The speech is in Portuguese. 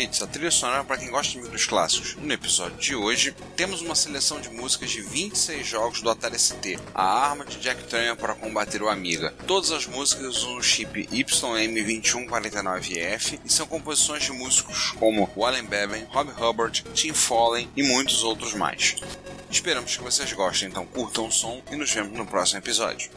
A trilha sonora é para quem gosta de dos clássicos. No episódio de hoje, temos uma seleção de músicas de 26 jogos do Atari ST, a arma de Jack Tramiel para combater o Amiga. Todas as músicas usam o chip YM2149F e são composições de músicos como Wallen Bevan, Rob Hubbard, Tim Follen e muitos outros mais. Esperamos que vocês gostem, então curtam o som e nos vemos no próximo episódio.